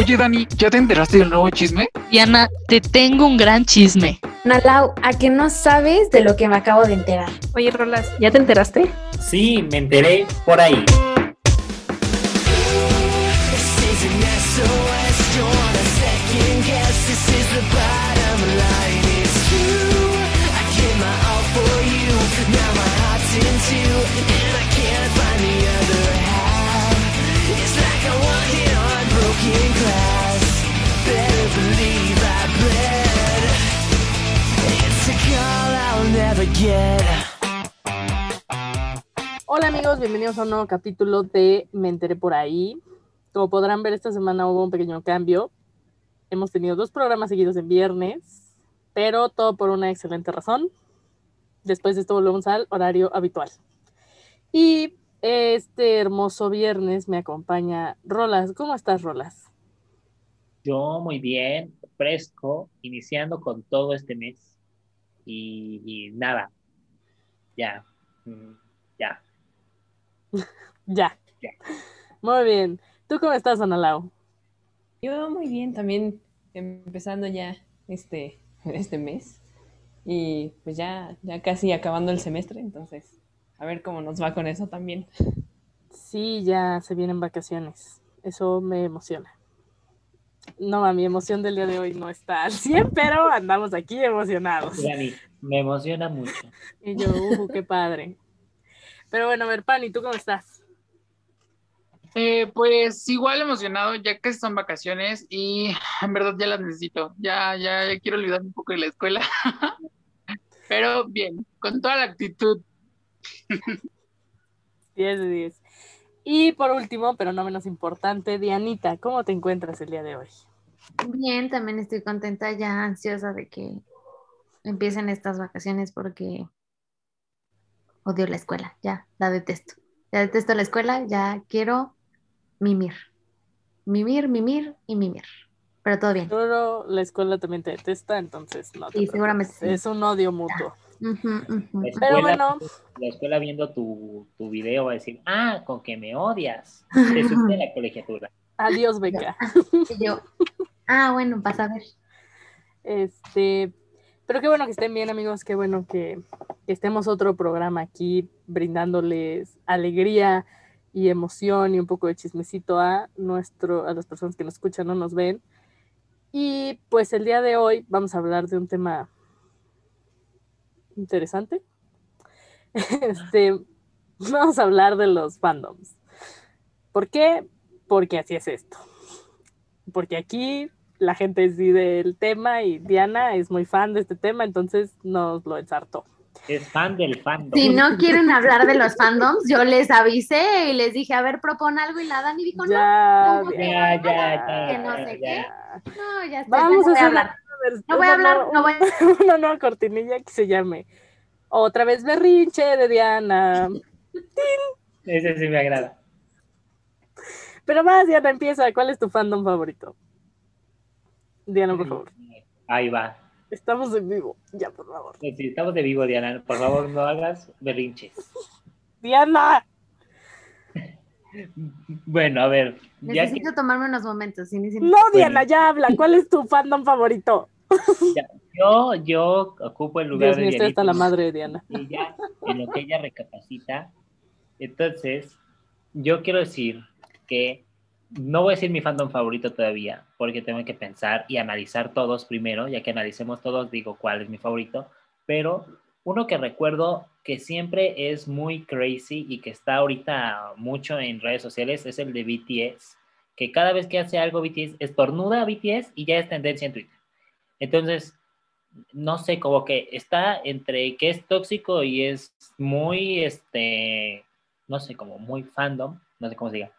Oye, Dani, ¿ya te enteraste del nuevo chisme? Diana, te tengo un gran chisme. Nalau, ¿a que no sabes de lo que me acabo de enterar? Oye, Rolas, ¿ya te enteraste? Sí, me enteré por ahí. Hola amigos, bienvenidos a un nuevo capítulo de Me enteré por ahí. Como podrán ver, esta semana hubo un pequeño cambio. Hemos tenido dos programas seguidos en viernes, pero todo por una excelente razón. Después de esto volvemos al horario habitual. Y este hermoso viernes me acompaña Rolas. ¿Cómo estás, Rolas? Yo muy bien, fresco, iniciando con todo este mes. Y, y nada, ya, mm, ya. Ya. Ya. Muy bien. ¿Tú cómo estás, Analao? Yo muy bien, también empezando ya este, este mes y pues ya, ya casi acabando el semestre, entonces a ver cómo nos va con eso también. Sí, ya se vienen vacaciones. Eso me emociona. No, mi emoción del día de hoy no está al 100, pero andamos aquí emocionados. Dani, me emociona mucho. Y yo, uh, qué padre. Pero bueno, a ver, Pani, ¿tú cómo estás? Eh, pues igual emocionado, ya que son vacaciones y en verdad ya las necesito. Ya, ya, ya quiero olvidarme un poco de la escuela. Pero bien, con toda la actitud. 10 de 10. Y por último, pero no menos importante, Dianita, ¿cómo te encuentras el día de hoy? Bien, también estoy contenta, ya ansiosa de que empiecen estas vacaciones porque odio la escuela, ya la detesto. Ya detesto la escuela, ya quiero mimir. Mimir, mimir y mimir. Pero todo bien. Seguro la escuela también te detesta, entonces no te Sí, preocupes. seguramente sí. Es un odio mutuo. Ujú, ujú. La Pero escuela, bueno. la escuela viendo tu, tu video va a decir, ah, con que me odias. Te a la colegiatura. Adiós, Beca. Y yo, ah, bueno, vas a ver. Este, pero qué bueno que estén bien, amigos. Qué bueno que, que estemos otro programa aquí brindándoles alegría y emoción y un poco de chismecito a nuestro, a las personas que nos escuchan o nos ven. Y pues el día de hoy vamos a hablar de un tema interesante. Este, vamos a hablar de los fandoms. ¿Por qué? Porque así es esto. Porque aquí la gente decide el tema y Diana es muy fan de este tema, entonces nos lo ensartó. Es fan del fandom. Si no quieren hablar de los fandoms, yo les avisé y les dije, a ver, propon algo y la Dani dijo, no, Ya, no, ya, ya, ya, que no sé qué. ya. no, ya está. Vamos a hacer hablar. No voy a hablar, no voy a- una nueva cortinilla que se llame Otra vez berrinche de Diana. Ese sí me agrada. Pero más, Diana, empieza. ¿Cuál es tu fandom favorito? Diana, por favor. Ahí va. Estamos en vivo. Ya, por favor. Sí, estamos de vivo, Diana. Por favor, no hagas berrinches. Diana. Bueno, a ver. Ya que, Necesito tomarme unos momentos. necesito- No, Diana, ya habla. ¿Cuál es tu fandom favorito? ya- yo, yo ocupo el lugar Dios mío, de estoy hasta la Dianita. madre de Diana. ella, en lo que ella recapacita. Entonces, yo quiero decir que no voy a decir mi fandom favorito todavía, porque tengo que pensar y analizar todos primero, ya que analicemos todos, digo cuál es mi favorito, pero uno que recuerdo que siempre es muy crazy y que está ahorita mucho en redes sociales es el de BTS, que cada vez que hace algo BTS, estornuda a BTS y ya es tendencia en Twitter. Entonces, no sé, como que está entre que es tóxico y es muy, este, no sé, como muy fandom, no sé cómo se diga.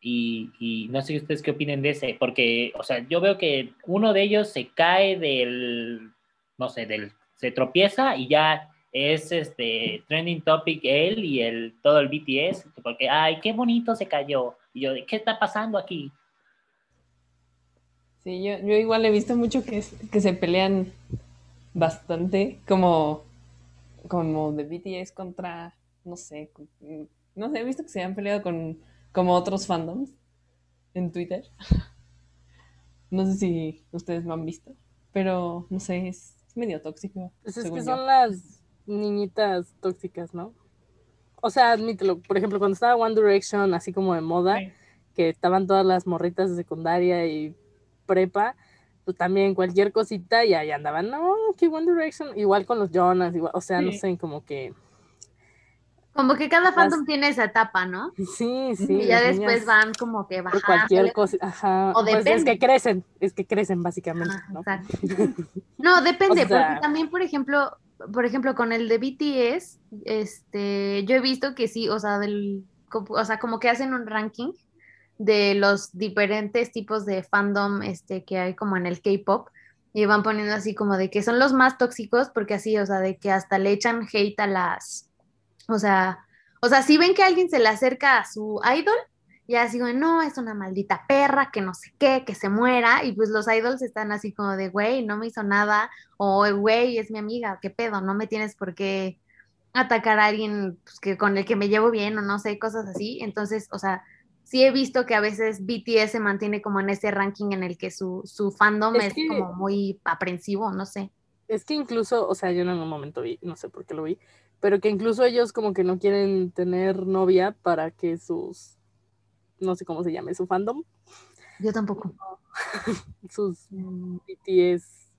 Y, y no sé ustedes qué opinen de ese, porque, o sea, yo veo que uno de ellos se cae del, no sé, del, se tropieza y ya es este trending topic él y el todo el BTS, porque, ay, qué bonito se cayó. Y yo, ¿qué está pasando aquí? Sí, yo, yo igual he visto mucho que, es- que se pelean bastante, como, como de BTS contra, no sé, no sé, he visto que se han peleado con como otros fandoms en Twitter. No sé si ustedes lo han visto, pero no sé, es, medio tóxico. Pues es que yo. son las niñitas tóxicas, ¿no? O sea, admítelo, por ejemplo, cuando estaba One Direction así como de moda, Sí. que estaban todas las morritas de secundaria y prepa, pues también cualquier cosita y ahí andaban, no, que One Direction, igual con los Jonas, igual, o sea, no sé, como que, Como que cada Las- fandom tiene esa etapa, ¿no? sí, sí. y ya después van como que bajando. cualquier cosa, ajá, O pues es que crecen, es que crecen básicamente, ¿no? exacto. No, depende, O sea- porque también, por ejemplo, por ejemplo, con el de BTS, este, yo he visto que sí, o sea, del, o sea, como que hacen un ranking de los diferentes tipos de fandom este, que hay como en el K-pop y van poniendo así como de que son los más tóxicos porque así, o sea, de que hasta le echan hate a las, o sea, o sea, si ven que alguien se le acerca a su idol, ya así como, no, es una maldita perra, que no sé qué, que se muera, y pues los idols están así como de, güey, no me hizo nada, o güey, es mi amiga, qué pedo, no me tienes por qué atacar a alguien pues, que, con el que me llevo bien, o no sé, cosas así. Entonces, o sea, sí he visto que a veces BTS se mantiene como en ese ranking en el que su, su fandom Es es, que- como muy aprensivo, no sé. Es que incluso, o sea, yo en algún momento vi, no sé por qué lo vi, pero que incluso ellos como que no quieren tener novia para que sus, no sé cómo se llame, su fandom, Yo tampoco. sus BTS,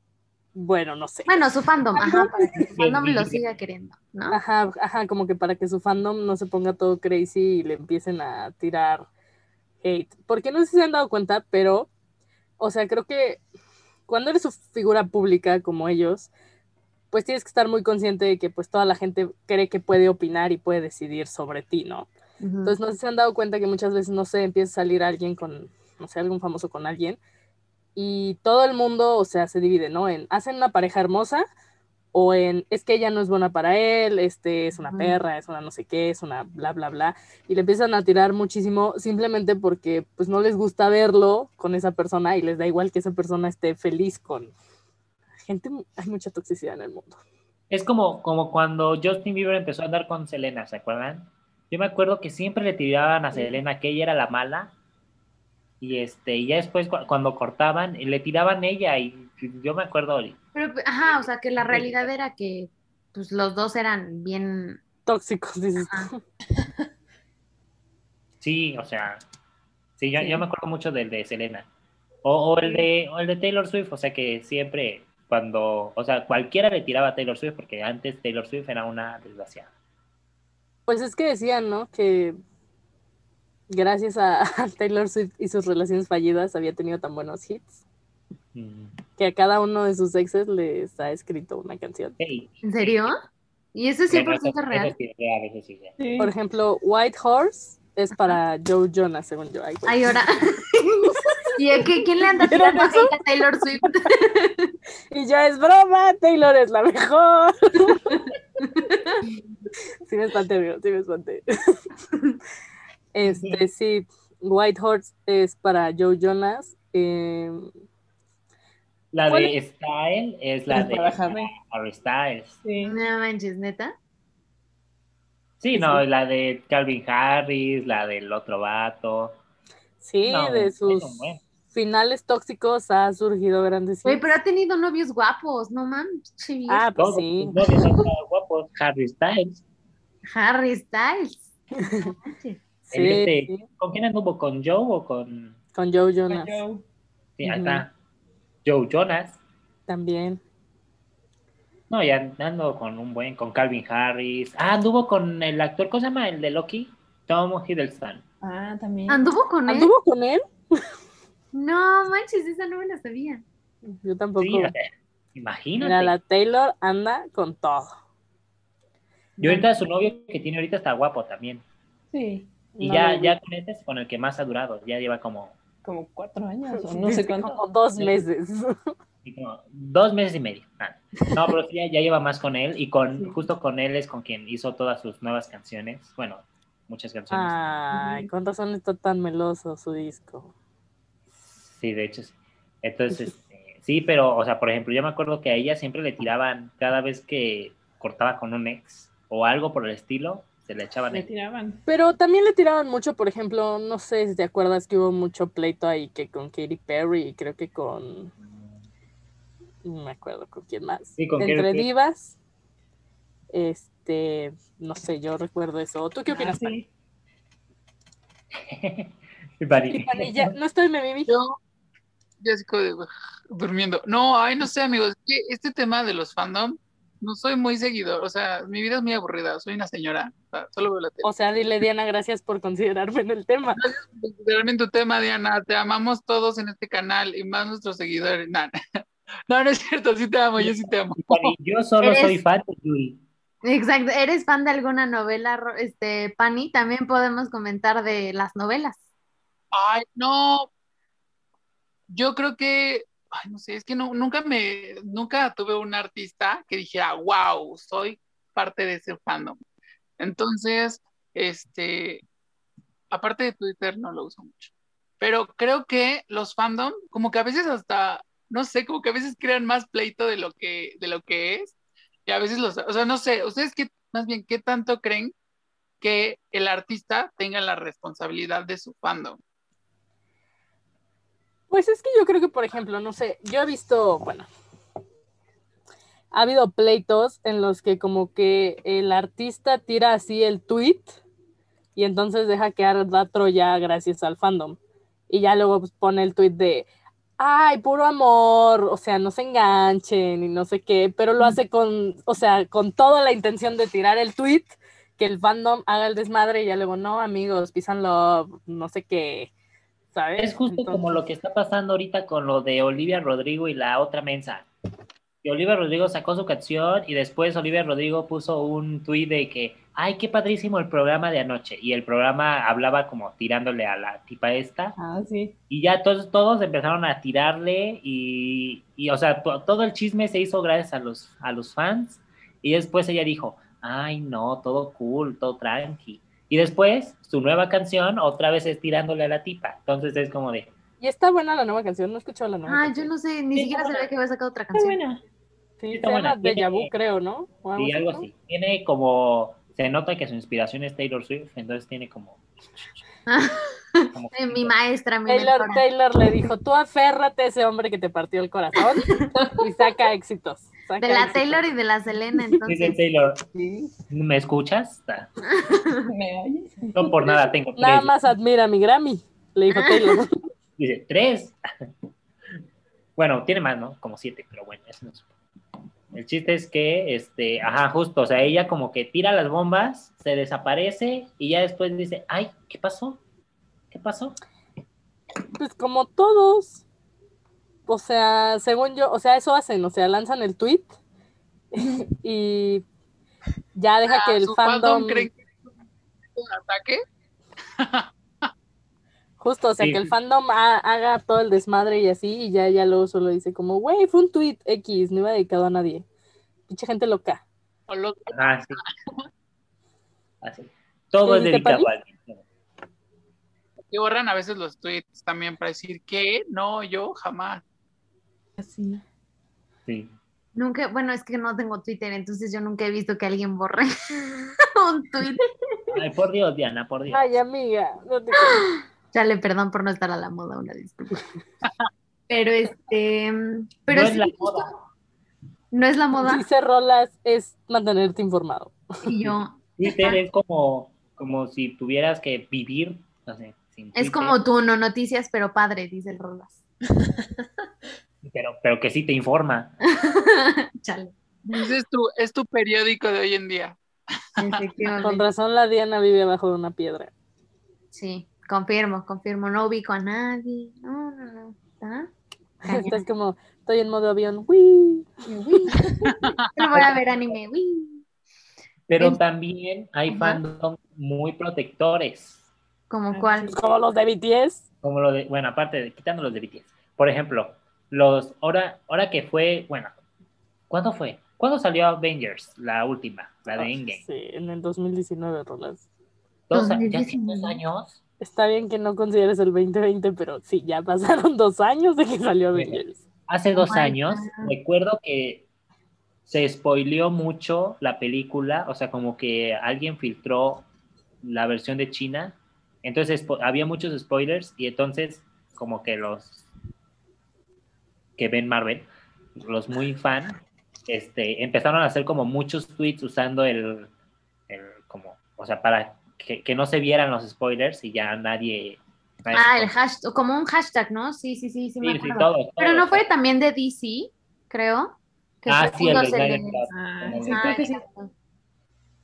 bueno, no sé. Bueno, su fandom, ajá, para que su fandom lo siga queriendo, ¿no? Ajá, ajá, como que para que su fandom no se ponga todo crazy y le empiecen a tirar hate. Porque no sé si se han dado cuenta, pero, o sea, creo que cuando eres su figura pública como ellos, pues tienes que estar muy consciente de que pues toda la gente cree que puede opinar y puede decidir sobre ti, ¿no? Ujú. Entonces no sé si se han dado cuenta que muchas veces, no sé, empieza a salir alguien con, no sé, algún famoso con alguien y todo el mundo, o sea, se divide, ¿no? En hacen una pareja hermosa o en es que ella no es buena para él, este es una perra, es una no sé qué, es una bla, bla, bla. Y le empiezan a tirar muchísimo simplemente porque pues no les gusta verlo con esa persona y les da igual que esa persona esté feliz con gente. Hay mucha toxicidad en el mundo. Es como, como cuando Justin Bieber empezó a andar con Selena, ¿se acuerdan? Yo me acuerdo que siempre le tiraban a Selena que ella era la mala. Y este, y ya después cu- cuando cortaban, le tiraban ella. Y yo me acuerdo, Pero, ajá, o sea, que la realidad era que pues los dos eran bien, Tóxicos, dices sí, o sea, sí, yo, Sí. yo me acuerdo mucho del de Selena. O, o el de, o el de Taylor Swift, o sea que siempre cuando, o sea, cualquiera le tiraba a Taylor Swift porque antes Taylor Swift era una desgraciada. Pues es que decían, ¿no? Que gracias a, a Taylor Swift y sus relaciones fallidas había tenido tan buenos hits Mm. que a cada uno de sus exes les ha escrito una canción. ¿en serio? ¿Y eso es bueno, 100% eso- eso real? sí es real, eso sí es real. Sí. Por ejemplo, White Horse es para Joe Jonas, según yo. Ay, ahora. ¿Y a qué- quién le anda ¿Vieron tirando a Taylor Swift? Y ya es broma, Taylor es la mejor. sí me espanté, amigo, sí me espanté. Este, sí, White Horse es para Joe Jonas. eh, La ¿Cuál de Style es la Es de Harry. Styles. Sí. No manches, neta. Sí, no, la de Calvin Harris, la del otro vato. sí, No, de sus. Finales tóxicos ha surgido grandes Güey, pero ha tenido novios guapos, no mames. Ah, pues Todos sí. sus novios han estado guapos. Harry Styles. Harry Styles. Sí, este- sí, ¿Con quién anduvo? ¿Con Joe o con...? con Joe Jonas Joe. Sí, ahí Ujú. está. Joe Jonas. también. No, ya ando con un buen, con Calvin Harris. Ah, anduvo con el actor, ¿cómo se llama? El de Loki. Tom Hiddleston. Ah, también. ¿Anduvo con él? ¿Anduvo con él? No manches, esa no me la sabía. Yo tampoco. Sí, sea, imagínate. Mira, la Taylor anda con todo. Y ahorita su novio que tiene ahorita está guapo también. Sí, Y No ya, ya con este es con el que más ha durado. Ya lleva como, como cuatro años o no sé cuánto. Como dos meses. sí, como dos meses y medio. Ah, No, pero sí, ya, ya lleva más con él. Y con Sí. justo con él es con quien hizo todas sus nuevas canciones. Bueno, muchas canciones. Ay, con razón está tan meloso su disco. Sí, de hecho sí. Entonces, este, sí, pero, o sea, por ejemplo, yo me acuerdo que a ella siempre le tiraban cada vez que cortaba con un ex o algo por el estilo, se le echaban Le ahí. tiraban. Pero también le tiraban mucho, por ejemplo, no sé si te acuerdas que hubo mucho pleito ahí que con Katy Perry y creo que con. No me acuerdo con quién más. Sí, con Katy Entre divas. Este. No sé, yo recuerdo eso. ¿Tú qué Ah, opinas, sí. Pani? Y Pani, Sí, ya- no estoy, me viví. Yo, ya así como de, "Ugh", durmiendo. No, ay, no sé, amigos, este tema de los fandom, no soy muy seguidor, o sea, mi vida es muy aburrida, soy una señora, o sea, solo veo la tele. O sea, dile, Diana, gracias por considerarme en el tema. Realmente tu tema, Diana, te amamos todos en este canal y más nuestros seguidores. No, no, no es cierto, sí te amo, yo sí te amo. yo solo Eres- soy fan de Yuri. Exacto. ¿Eres fan de alguna novela, este, Pani? También podemos comentar de las novelas. Ay, no. Yo creo que, no sé, es que nunca me, nunca tuve un artista que dijera, wow, soy parte de ese fandom. Entonces, este, aparte de Twitter, no lo uso mucho. Pero creo que los fandom, como que a veces hasta, no sé, como que a veces crean más pleito de lo que, de lo que es. Y a veces los, o sea, no sé, ustedes qué, más bien, ¿qué tanto creen que el artista tenga la responsabilidad de su fandom? Pues es que yo creo que, por ejemplo, no sé, yo he visto, bueno, ha habido pleitos en los que como que el artista tira así el tweet y entonces deja que arda Troya gracias al fandom. Y ya luego pues, pone el tweet de, ay, puro amor, o sea, no se enganchen y no sé qué, pero lo hace con, o sea, con toda la intención de tirar el tweet, que el fandom haga el desmadre y ya luego, no, amigos, pisan love, no sé qué, ¿sabes? Es justo como lo que está pasando ahorita con lo de Olivia Rodrigo y la otra mensa. Que Olivia Rodrigo sacó su canción y después Olivia Rodrigo puso un tuit de que, ay, qué padrísimo el programa de anoche. Y el programa hablaba como tirándole a la tipa esta. Ah, sí. Y ya todos, todos empezaron a tirarle y, y, o sea, to- todo el chisme se hizo gracias a los, a los fans. Y después ella dijo, ay, no, todo cool, todo tranqui. Y después, su nueva canción otra vez es tirándole a la tipa. Entonces es como de, Y está buena la nueva canción, no he escuchado la nueva Ah, yo no sé, ni Sí, siquiera está sabía que había sacado otra Está canción. buena. Sí, está se buena, llama Deja Vu, tiene- creo, ¿no? Sí, algo así. Tiene como, se nota que su inspiración es Taylor Swift, entonces tiene como... mi maestra, mi Taylor, mentora. Taylor le dijo, tú aférrate a ese hombre que te partió el corazón y saca éxitos. saca De la éxitos". Taylor y de la Selena, Dice entonces. Taylor, Sí. ¿me escuchas? ¿Me oyes? No por nada tengo tres. Nada más admira a mi Grammy, le dijo Taylor. Dice, ¿tres? bueno, tiene más, ¿no? Como siete, pero bueno, eso no es... El chiste es que, este, ajá, justo, o sea, ella como que tira las bombas, se desaparece y ya después dice, ay, ¿qué pasó? ¿Qué pasó? Pues como todos. O sea, según yo, o sea, eso hacen, o sea, lanzan el tweet y ya deja que Ah, el ¿su fandom, creen que es un ataque? justo, o sea, Sí, que el fandom ha- haga todo el desmadre y así, y ya, ya luego solo dice como, güey, fue un tweet X, no iba dedicado a nadie. Pinche gente loca. O los- Ajá, sí. Así. Todo ¿Qué es dedicado a alguien. que borran a veces los tweets también para decir que no, yo jamás. Así. Sí. Nunca, bueno, es que no tengo Twitter, entonces yo nunca he visto que alguien borre un tweet. Ay, por Dios, Diana, por Dios. Ay, amiga, no te Chale, perdón por no estar a la moda, una disculpa. Pero este, pero no sí, es la moda. no es la moda. Dice Rolas es mantenerte informado. Y yo, Twitter es como, como si tuvieras que vivir, no sé, sin es como tú, no noticias, pero padre, dice el Rolas. Pero, pero que sí te informa. Chale, Dices tú, es tu periódico de hoy en día. Con razón la Diana vive abajo de una piedra. Sí, confirmo, confirmo. No ubico a nadie. No, no, no. ¿Ah? Estás como, estoy en modo avión. ¡Uy! Uy. No voy a ver anime. Uy. Pero En- también hay Ajá. fandom muy protectores. ¿Como Ah, cuál? Como los de BTS. Como lo de, bueno, aparte de quitando los de BTS. Por ejemplo, los, ahora, ahora que fue, bueno, ¿cuándo fue? ¿Cuándo salió Avengers? La última, la de Endgame. Sí, en el 2019, Rolas. Dos, ya hace 2019. dos años. Está bien que no consideres el 2020, pero sí, ya pasaron dos años de que salió Avengers. Hace dos años, God. recuerdo que se spoileó mucho la película, o sea, como que alguien filtró la versión de China, entonces había muchos spoilers y entonces como que los que ven Marvel, los muy fan, este, empezaron a hacer como muchos tweets usando el, el como, o sea, para que, que no se vieran los spoilers y ya nadie... nadie Ah, el hashtag, como un hashtag, ¿no? Sí, sí, sí, sí, me Sí, sí, acuerdo. todos, Pero no fue también de DC, creo. Que Ah, todo sí, el mundo de se Snyder le- Cut, Ah, como sí, de- creo que sí. exacto.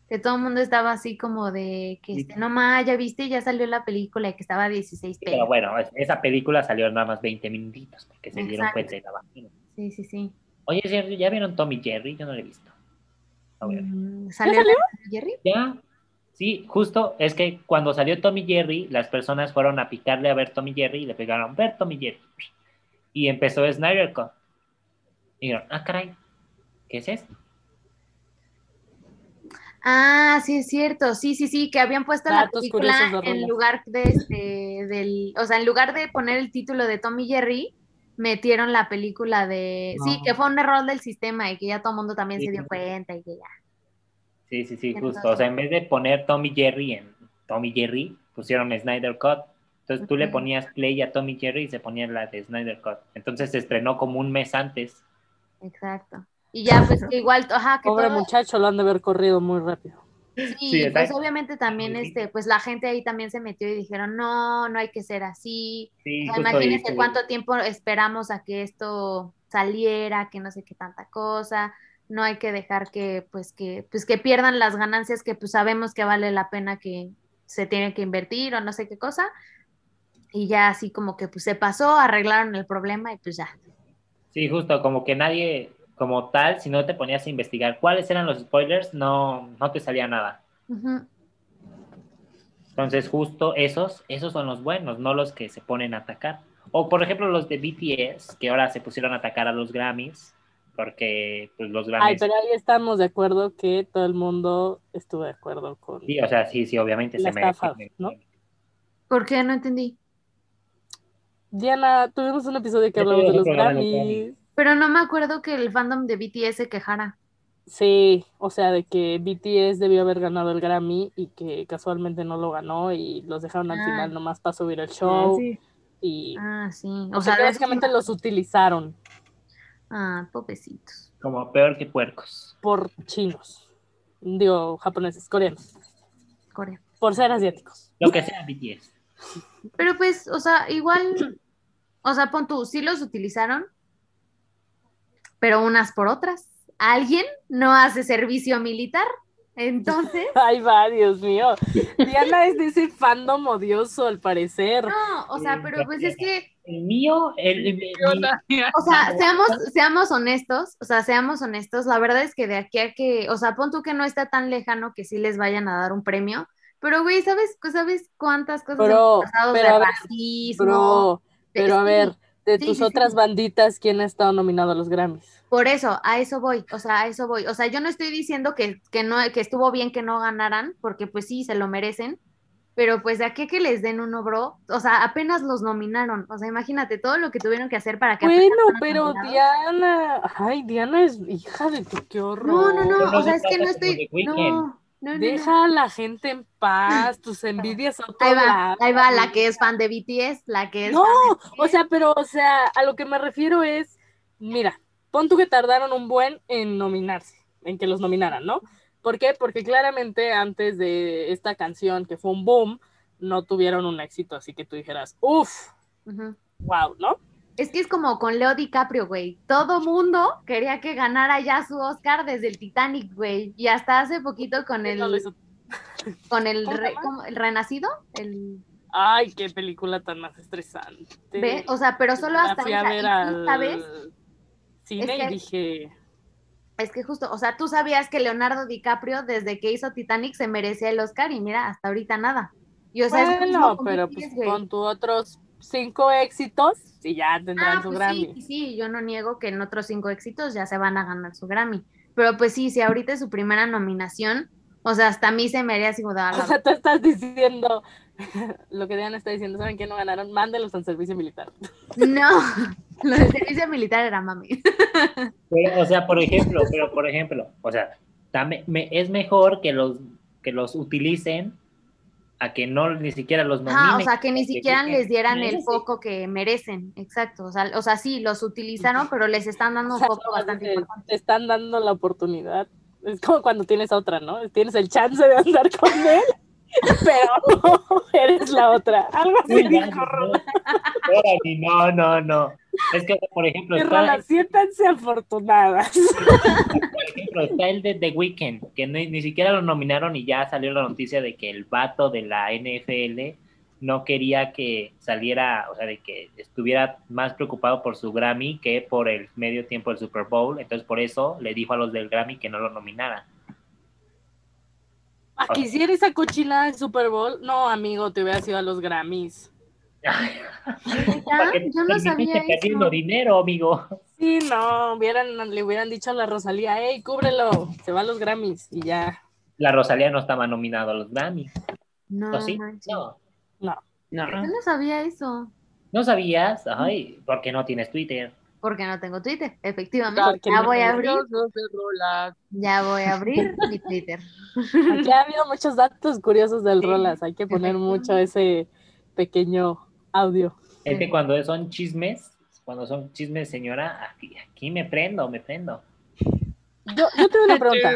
Que todo el mundo estaba así como de que, este, no más, ya viste, ya salió la película y que estaba a 16 Sí, Pero pesos. bueno, es- esa película salió nada más 20 minutitos porque se dieron cuenta de la vagina. Sí, sí, sí. Oye, Jerry, ¿ya vieron Tommy Jerry? Yo no lo he visto. A ver. Mm, ¿Salió, salió? Jerry? Ya. Sí, justo es que cuando salió Tommy Jerry, las personas fueron a picarle a ver Tommy Jerry y le pegaron ver Tommy Jerry. Y empezó Snyder Cut. Y dijeron, ah, caray, ¿qué es esto? Ah, sí, es cierto. Sí, sí, sí, que habían puesto la película en lugar de este, del, o sea, en lugar de poner el título de Tommy Jerry, metieron la película de, sí, que fue un error del sistema y que ya todo el mundo también Sí, se dio sí. cuenta y que ya. Sí, sí, sí, Entonces- justo. O sea, en vez de poner Tommy Jerry en Tommy Jerry, pusieron Snyder Cut. Entonces tú le ponías play a Tommy Jerry y se ponía la de Snyder Cut. Entonces se estrenó como un mes antes. Exacto. Y ya, pues que igual, ajá, que Pobre todo- muchacho, lo han de haber corrido muy rápido. Sí, Sí, pues obviamente también, Sí. este, pues la gente ahí también se metió y dijeron, no, no hay que ser así. Sí, O sea, justo imagínense cuánto tiempo esperamos a que esto saliera, que no sé qué tanta cosa. No hay que dejar que, pues, que, pues, que pierdan las ganancias que, pues, sabemos que vale la pena que se tiene que invertir o no sé qué cosa. Y ya así como que, pues, se pasó, arreglaron el problema y pues ya. Sí, justo, como que nadie, como tal, si no te ponías a investigar cuáles eran los spoilers, no, no te salía nada. Ujú. Entonces, justo esos, esos son los buenos, no los que se ponen a atacar. O, por ejemplo, los de BTS, que ahora se pusieron a atacar a los Grammys, porque pues, los Ay, Grammys... pero ahí estamos de acuerdo que todo el mundo estuvo de acuerdo con... Sí, o sea, sí, sí, obviamente se merece. estafa, ¿no? ¿Por qué? No entendí. Diana, tuvimos un episodio que hablamos de los Grammys. Pero no me acuerdo que el fandom de BTS se quejara. Sí, o sea, de que BTS debió haber ganado el Grammy y que casualmente no lo ganó y los dejaron al Ah. final nomás para subir el Ah, show sí. y Ah, sí. o sea, que básicamente los utilizaron Ah, pobrecitos. Como peor que puercos. por chinos, digo japoneses, coreanos, Corea. por ser asiáticos. Lo que sea BTS. Pero pues, o sea, igual, o sea, pon tú, sí los utilizaron, pero unas por otras. Alguien no hace servicio militar, entonces, Ay, va, Dios mío. Diana es de ese fandom odioso al parecer. no, o sea, pero pues es que, El mío, el, el- mi- o sea, seamos, seamos honestos, o sea, seamos honestos, la verdad es que de aquí a que, o sea, pon tú que no está tan lejano que sí les vayan a dar un premio, pero güey, ¿sabes, sabes cuántas cosas Pero- hemos pasado pero de ver, racismo? Bro, pero a ver, de sí, tus sí, otras sí. banditas, ¿quién ha estado nominado a los Grammys? Por eso, a eso voy, o sea, a eso voy. O sea, yo no estoy diciendo que, que no, que estuvo bien que no ganaran, porque pues sí, se lo merecen, pero pues de aquí que les den uno, bro, o sea, apenas los nominaron. O sea, imagínate todo lo que tuvieron que hacer para que Bueno, pero nominados. Diana, ay, Diana es hija de tu, qué horror. No, no, no, o sea, se es que no estoy, no, no, no, no. Deja a la gente en paz, tus envidias a otro Ahí va, lado. ahí va la que es fan de BTS, la que es No, fan de o sea, pero, o sea, a lo que me refiero es, mira, pon tú que tardaron un buen en nominarse, en que los nominaran, ¿no? ¿Por qué? Porque claramente antes de esta canción, que fue un boom, no tuvieron un éxito, así que tú dijeras, uff, Ujú. wow, ¿no? Es que es como con Leo DiCaprio, güey. Todo mundo quería que ganara ya su Oscar desde el Titanic, güey. Y hasta hace poquito con el, No con el, ¿Cómo se re- el Renacido, el Ay, qué película tan más estresante. ¿Ve? O sea, pero solo hasta esa. tú al sabes, cine Es que- y dije, es que justo, o sea, tú sabías que Leonardo DiCaprio, desde que hizo Titanic, se merecía el Oscar y mira, hasta ahorita nada. Y o sea, es bueno, con pero pues güey. con tu otros cinco éxitos y ya tendrán Ah, su pues Grammy. sí, sí, yo no niego que en otros cinco éxitos ya se van a ganar su Grammy. Pero pues sí, si ahorita es su primera nominación, o sea, hasta a mí se me haría así "Ah, O sea, tú estás diciendo lo que Diana está diciendo, ¿saben qué no ganaron? Mándelos al servicio militar. No, Lo de servicio militar era mami. Pero, o sea, por ejemplo, pero por ejemplo, o sea, dame- me- es mejor que los que los utilicen a que no ni siquiera los nominen. Ah, o sea, que ni siquiera les dieran el foco que merecen. Exacto. O sea, o sea, sí, los utilizaron, pero les están dando un foco no, bastante te, importante. te están dando la oportunidad. Es como cuando tienes otra, ¿no? Tienes el chance de andar con él, pero no eres la otra. Algo así no, no, no. Es que, por ejemplo, está, siéntanse afortunadas. por ejemplo, está el de The Weeknd, que ni, ni siquiera lo nominaron y ya salió la noticia de que el vato de la NFL no quería que saliera, o sea, de que estuviera más preocupado por su Grammy que por el medio tiempo del Super Bowl. Entonces, por eso le dijo a los del Grammy que no lo nominaran. ¿A que hiciera esa cochinada del Super Bowl? No, amigo, te hubiera ido a los Grammys. ¿Ya? Porque Yo no sabía perdiendo eso. dinero, amigo. Sí, no, hubieran, le hubieran dicho a la Rosalía, hey, cúbrelo, se va a los Grammys y ya. La Rosalía no estaba nominado a los Grammy. No, ¿O sí? No. No. No. Yo no sabía eso. ¿No sabías? Ay, ¿por qué no tienes Twitter? Porque no tengo Twitter, efectivamente. Ya no voy a abrir, ya voy a abrir mi Twitter. Aquí ha habido muchos datos curiosos del Sí, Rolas, hay que poner mucho ese pequeño audio. Es que cuando son chismes, cuando son chismes, señora, aquí, aquí me prendo, me prendo. Yo, yo tengo una pregunta.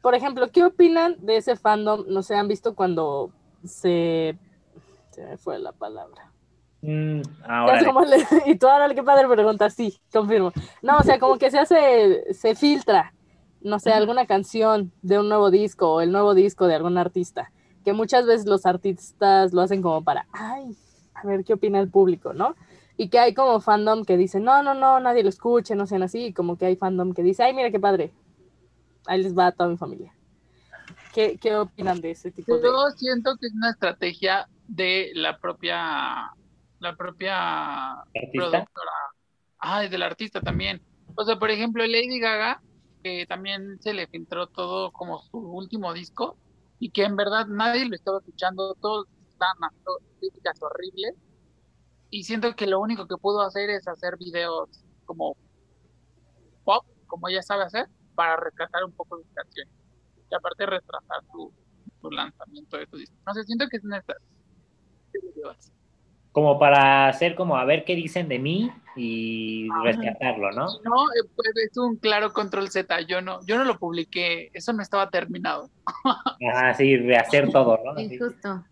Por ejemplo, ¿qué opinan de ese fandom? No sé, ¿han visto cuando se... Se me fue la palabra. Mm, ahora, como le- y tú ahora qué padre pregunta, sí, confirmo. No, o sea, como que se hace, se filtra, no sé, alguna canción de un nuevo disco o el nuevo disco de algún artista, que muchas veces los artistas lo hacen como para, ay, a ver qué opina el público, ¿no? Y que hay como fandom que dice, no, no, no, nadie lo escuche, no sean así, y como que hay fandom que dice, ay, mira qué padre, ahí les va a toda mi familia. ¿Qué, qué opinan de ese tipo de...? Yo siento que es una estrategia de la propia, la propia artista. productora. Ah, del artista también. O sea, por ejemplo, Lady Gaga, que también se le filtró todo como su último disco y que en verdad nadie lo estaba escuchando, todos estaban dando críticas horribles. Y siento que lo único que pudo hacer es hacer videos como pop, como ella sabe hacer, para rescatar un poco sus canciones. Y aparte retrasar su, lanzamiento de su disco. No sé, siento que es estrategia. Como para hacer como a ver qué dicen de mí y rescatarlo, ¿no? No, eh, pues es un claro control Z. Yo no, yo no lo publiqué, eso no estaba terminado. Ajá, sí, rehacer todo, ¿no? Sí, justo.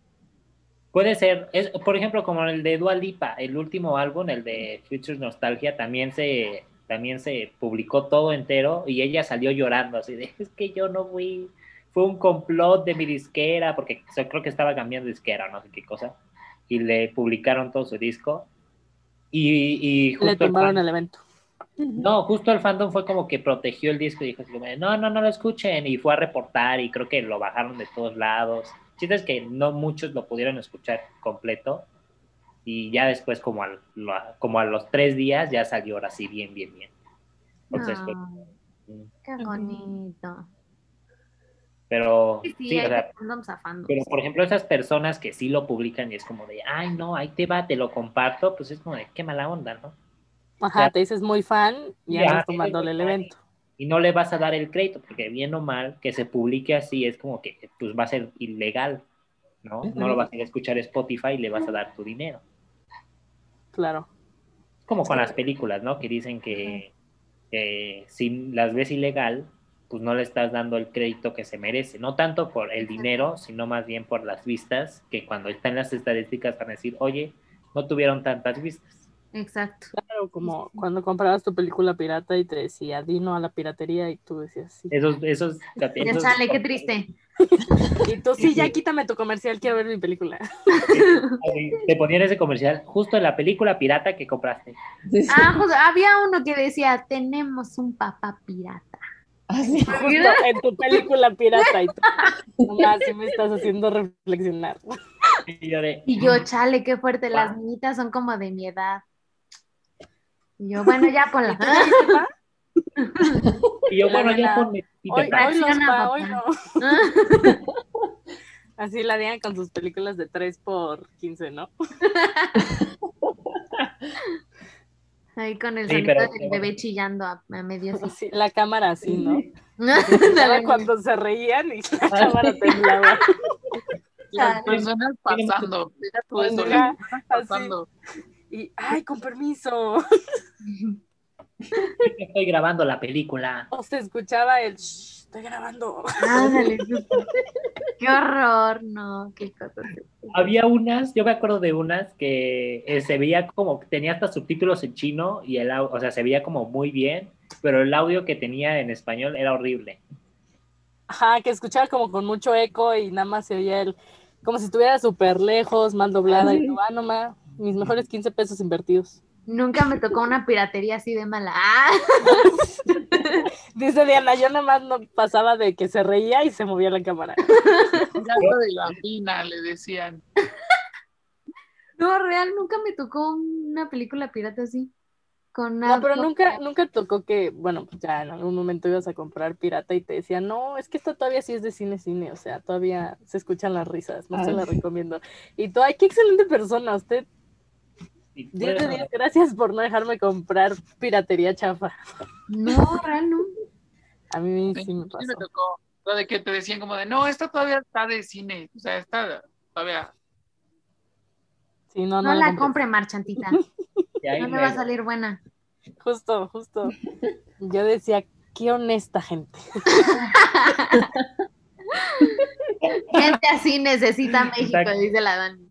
Puede ser, es, por ejemplo, como el de Dua Lipa, el último álbum, el de Future Nostalgia, también se, también se publicó todo entero y ella salió llorando, así de, es que yo no fui, fue un complot de mi disquera, porque creo que estaba cambiando disquera, no sé qué cosa, y le publicaron todo su disco. Y, y Le justo el tumbaron fan- el evento. no, justo el fandom fue como que protegió el disco y dijo así como, no, no, no lo escuchen, y fue a reportar y creo que lo bajaron de todos lados. Chiste es que no muchos lo pudieron escuchar completo y ya después como, al- lo- como a los tres días ya salió ahora sí bien, bien, bien. Entonces, pues, Ay, mm, qué bonito. Pero Sí, o sea, pero por ejemplo esas personas que sí lo publican y es como de, ay no, ahí te va, te lo comparto, pues es como de, qué mala onda, ¿no? Ajá, te dices muy fan y Ya, andas tomándole el evento. y no le vas a dar el crédito, porque bien o mal que se publique así es como que pues va a ser ilegal, ¿no? No lo vas a ir a escuchar Spotify y le vas a dar tu dinero. Claro. Como con las películas, ¿no? Que dicen que, que si las ves ilegal, pues no le estás dando el crédito que se merece, no tanto por el dinero, sino más bien por las vistas, que cuando están las estadísticas van a decir, oye, no tuvieron tantas vistas. Exacto. Claro, como cuando comprabas tu película pirata y te decía Dino a la piratería y tú decías sí. Esos, esos, Ya esos- sale, qué triste. Y tú sí, ya quítame tu comercial, quiero ver mi película. Te ponían ese comercial justo en la película pirata que compraste. Ah, justo, había uno que decía, tenemos un papá pirata. Ah, sí. Justo en tu película pirata y tú, nomás sí me estás haciendo reflexionar. Y yo de, Y yo, chale, qué fuerte, las niñitas son como de mi edad. Y yo, bueno, ya ponla. y yo, bueno, ya ponme Hoy, hoy los pa, hoy no. Así la Diana con sus películas de 3 por 15, ¿no? Ahí con el Sí, sonido pero- del bebé chillando a, a medio así. Sí, la cámara así, ¿no? Cuando se reían y la cámara temblaba. Las personas eso, pasando. Y, ay, con permiso. Estoy grabando la película. O se escuchaba el, "Shh, estoy grabando. Ándale. Qué horror, no, qué cosa. Había unas, yo me acuerdo de unas que eh, se veía como, tenía hasta subtítulos en chino y el audio, o sea, se veía como muy bien, pero el audio que tenía en español era horrible. Ajá, que escuchaba como con mucho eco y nada más se oía el, como si estuviera súper lejos, mal doblada. Y yo, ah, no ma, mis mejores 15 pesos invertidos. Nunca me tocó una piratería así de mala. Ah, Dice Diana, yo nada más no pasaba de que se reía y se movía la cámara. Gato de la fina, le decían. no, real, nunca me tocó una película pirata así. Con No, pero nunca, nunca tocó que, bueno, pues ya en algún momento ibas a comprar pirata y te decían, no, es que esta todavía sí es de cine, cine, o sea, todavía se escuchan las risas, no se Ah, la recomiendo. Y tú, ay, qué excelente persona, usted, Y 10 de bueno, 10, gracias por no dejarme comprar piratería chafa. No, real, no. A mí Sí, sí me sí pasó. me tocó. Lo de que te decían como de, no, esta todavía está de cine. O sea, esta todavía. Sí, no, No, no, la compre, marchantita. No le va a salir buena. Justo, justo. Yo decía, qué honesta gente. Gente así necesita México, Exacto. dice la Dani.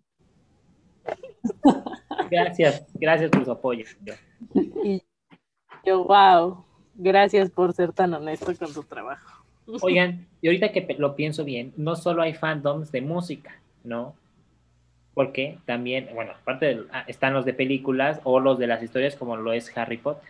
Gracias, gracias por su apoyo. Y yo, wow, gracias por ser tan honesto con tu trabajo. Oigan, y ahorita que lo pienso bien, no solo hay fandoms de música, ¿no? Porque también, bueno, aparte de- ah, están los de películas o los de las historias como lo es Harry Potter.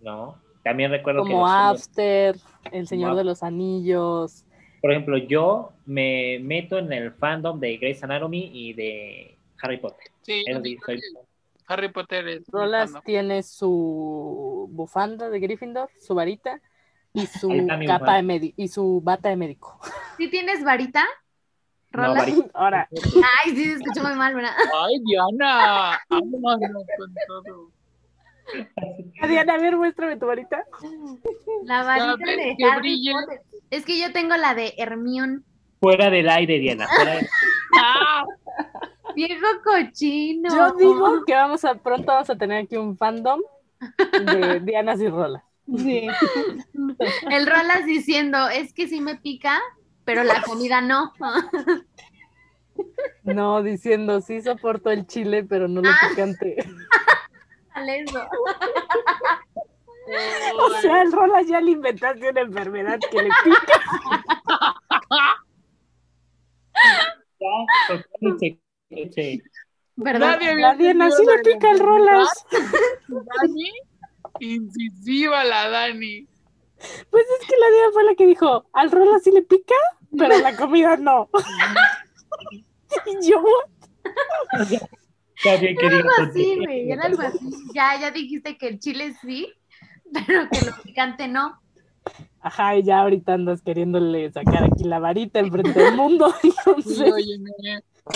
¿no? También recuerdo que, Como los- After, El Señor Como de los Anillos. Por ejemplo, yo me meto en el fandom de Grey's Anatomy y de Harry Potter. Sí, soy- Harry Potter es. Rolas tiene su bufanda de Gryffindor, su varita y su capa de médico y su bata de médico. ¿Sí tienes varita? No, ¿Rola? varita. Ahora, Ay, sí, se escuchó muy mal, ¿verdad? Ay, Diana. Vámonos con todo. Diana, a ver, muéstrame tu varita. La varita de que Harry brille. Potter. Es que yo tengo la de Hermione. Fuera del aire, Diana. fuera del- Ah, Viejo cochino. Yo digo que vamos a pronto vamos a tener aquí un fandom de Dianas y Rola. Sí. El Rolas diciendo, es que sí me pica, pero la comida no. No, diciendo, sí soporto el chile, pero no lo Ah. picante. Eso. O sea, el Rola ya le inventaste una enfermedad que le pica. ¿Verdad? Nadie había La Diana sí entendido le pica el. Rolas. Dani, incisiva la Dani. Pues es que la Diana fue la que dijo, al Rola sí le pica, pero la comida no. Y yo, Está bien que Era diga algo así, güey, era algo así. Ya, ya dijiste que el chile sí, pero que lo picante no. ajá, y ya ahorita andas queriéndole sacar aquí la varita enfrente del mundo. Sí, Entonces, óyeme,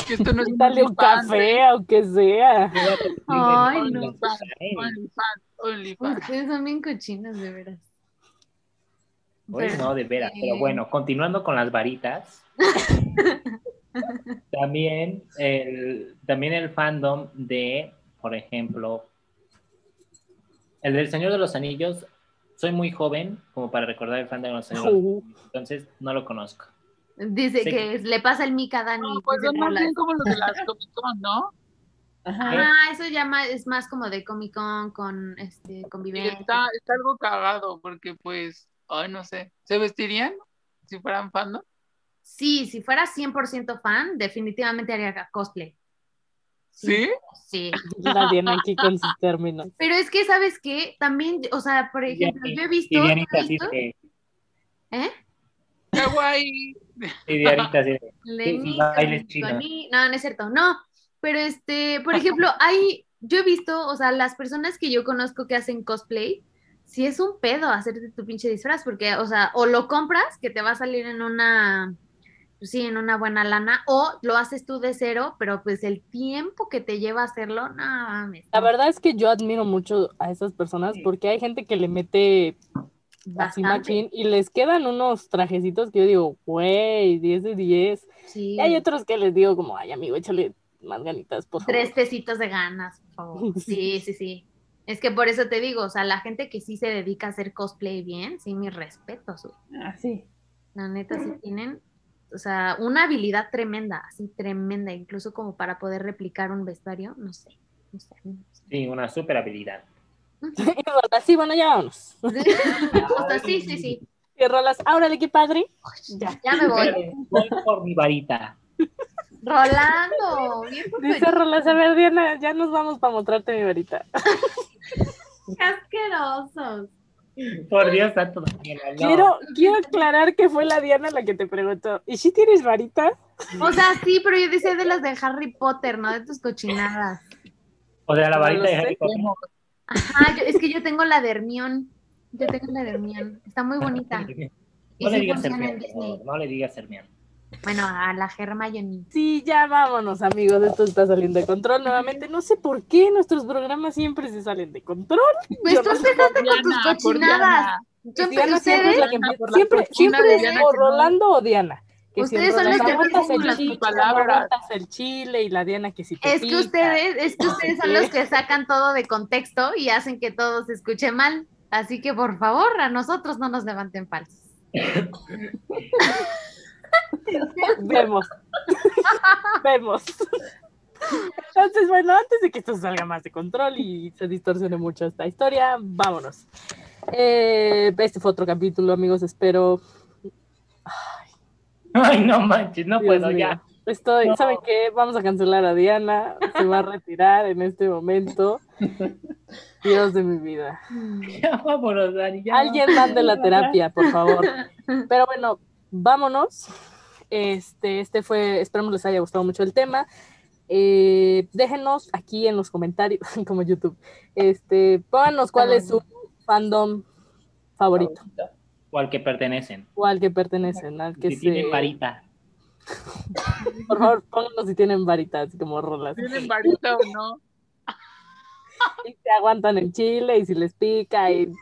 que esto no es dale un café, aunque sea. Ay, no. ¿eh? Ustedes son bien cochinos, de veras. Oye, Pero- no, de veras. Pero bueno, continuando con las varitas. también, el, también el fandom de, por ejemplo, el del Señor de los Anillos. Soy muy joven como para recordar el fandom de los Uh, Anillos, entonces no lo conozco. Dice Sí. que le pasa el mica a Dani. No, pues son más bien como los de las Comic Con, ¿no? Ajá. Ah, eso ya es más como de Comic Con con este convivencia. está, está algo cagado, porque pues, ay, no sé, ¿se vestirían si fueran fandom? Sí, si fuera 100% fan, definitivamente haría cosplay. ¿Sí? Sí. la aquí con sus términos. Pero es que, ¿sabes qué? También, o sea, por ejemplo, yo he visto, Y Dianita visto- ¿eh? Kawaii. y Dianita sí, chinos. Connie- No, no es cierto, no. Pero este, por ejemplo, hay, yo he visto, o sea, las personas que yo conozco que hacen cosplay, si es un pedo hacerte tu pinche disfraz, porque, o sea, o lo compras, que te va a salir en una, sí, en una buena lana, o lo haces tú de cero, pero pues el tiempo que te lleva hacerlo, no mames. La verdad es que yo admiro mucho a esas personas porque hay gente que le mete así machín y les quedan unos trajecitos que yo digo, güey, 10 de 10. Sí. Y hay otros que les digo como, ay, amigo, échale más ganitas, por favor. Tres pesitos de ganas, por favor. Sí, sí, sí. Es que por eso te digo, o sea, la gente que sí se dedica a hacer cosplay bien, sí, mis respetos, güey. Ah, sí. La neta, sí tienen, o sea, una habilidad tremenda, así tremenda, incluso como para poder replicar un vestuario, no sé, no sé. no sé. Sí, una super habilidad. Sí, bueno, ya vámonos. Justo, sí, sí, sí. Y rolas, órale, qué padre. Ya. Ya me voy. Voy por mi varita. Rolando, bien Dice Rolas, a ver, Diana, ya nos vamos para mostrarte mi varita. Qué asquerosos. Por Dios santo, Daniela, no. Quiero, quiero aclarar que fue la Diana la que te preguntó, ¿y si tienes varita? O sea, sí, pero yo decía de las de Harry Potter, no de tus cochinadas. O sea, la varita de. Harry Potter. Ajá, yo- es que yo tengo la de Hermione. Yo tengo la de Hermione. Está muy bonita. Y No le digas favor. No le digas Hermione. Bueno, a la Hermione. Sí, ya vámonos, amigos, esto está saliendo de control nuevamente. No sé por qué nuestros programas siempre se salen de control. Pues Yo tú no sé empezaste con tus cochinadas. Diana. Yo Diana siempre la Siempre, es o Rolando o Diana. Que Ustedes son los que empiezan el con chile, las palabras. el chile y la Diana que si te es que pica. ustedes, es que ustedes son los que sacan todo de contexto y hacen que todo se escuche mal. Así que por favor, a nosotros no nos levanten falsos. Vemos. Vemos. Entonces, bueno, antes de que esto salga más de control y se distorsione mucho esta historia, vámonos. Eh, este fue otro capítulo, amigos. Espero. Ay, no manches, no Dios puedo mío. ya. Estoy, No. ¿saben qué? Vamos a cancelar a Diana. Se va a retirar en este momento. Dios de mi vida. Ya vámonos, Dani. Ya. Alguien mande la terapia, por favor. Pero bueno, vámonos. Este, este fue, esperamos les haya gustado mucho el tema. Eh, déjenos aquí en los comentarios, como YouTube, este, pónganos cuál es su fandom favorito O al que pertenecen. o al que pertenecen, al que Si se, tienen varita. por favor, pónganos si tienen varitas, así como rolas, ¿Tienen varita o no? y si aguantan el chile y si les pica y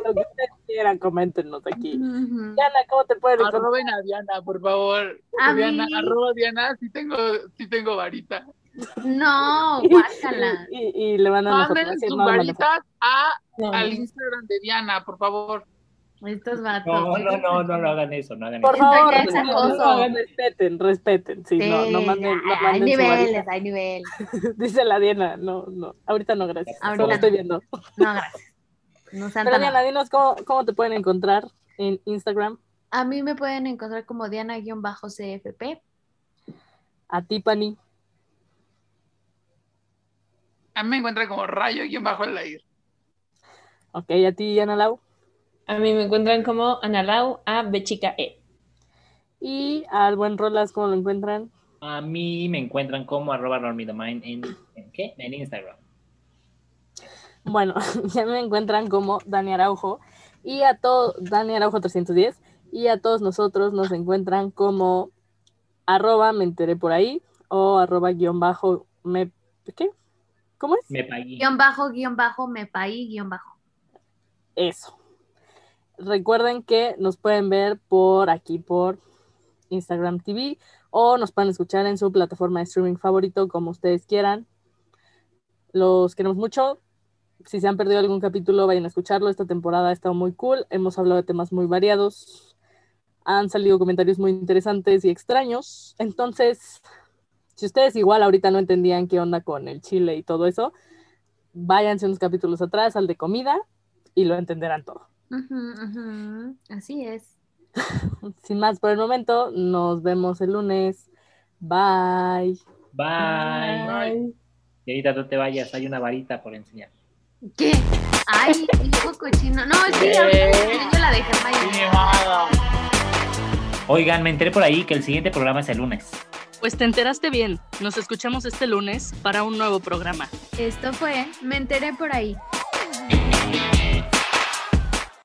lo que ustedes quieran, coméntenos aquí. Diana, ¿cómo te pueden encontrar? Arroben a Diana, por favor. A Diana, mí. arroba Diana, sí tengo, sí tengo varita. No, guácala. Y, y- y le Manden así, sus no, varitas a, No, al Instagram de Diana, por favor. Estos vatos. No, no, no, no, no hagan eso, no hagan Por eso. favor, ya es respeten, acoso. respeten, respeten. Sí, no, no manden, no hay manden su niveles, hay niveles. Dice la Diana, no, no, ahorita no, gracias. Ahorita Solo no. estoy viendo. No, gracias. No sean Pero tan Diana, dinos cómo, cómo te pueden encontrar en Instagram. A mí me pueden encontrar como Diana-CFP. A Tiffany, A mí me encuentran como rayo y bajo el aire. ok, a ti, Ana Lau. A mí me encuentran como Analau a Bechica E. Y al buen Rolas, ¿cómo lo encuentran? A mí me encuentran como arroba en, en, ¿qué? en Instagram. Bueno, ya me encuentran como Dani Araujo. Y a todos, Dani Araujo 310. Y a todos nosotros nos encuentran como arroba me enteré por ahí o arroba guion bajo me... ¿Qué? ¿Cómo es? Me pagué. Guión bajo, guion bajo, me paí, guion bajo. Eso. Recuerden que nos pueden ver por aquí, por Instagram TV, o nos pueden escuchar en su plataforma de streaming favorito, como ustedes quieran. Los queremos mucho. Si se han perdido algún capítulo, vayan a escucharlo. Esta temporada ha estado muy cool. Hemos hablado de temas muy variados. Han salido comentarios muy interesantes y extraños. Entonces, si ustedes igual ahorita no entendían qué onda con el chile y todo eso, váyanse unos capítulos atrás al de comida y lo entenderán todo. Así es. Sin más por el momento, nos vemos el lunes. Bye. Bye. Bye. Y ahorita no te vayas, hay una varita por enseñar. ¿Qué? Ay, hijo cochino. No, sí, yo la de Hermione. Oigan, me enteré por ahí que el siguiente programa es el lunes. Pues te enteraste bien. Nos escuchamos este lunes para un nuevo programa. Esto fue Me enteré por ahí.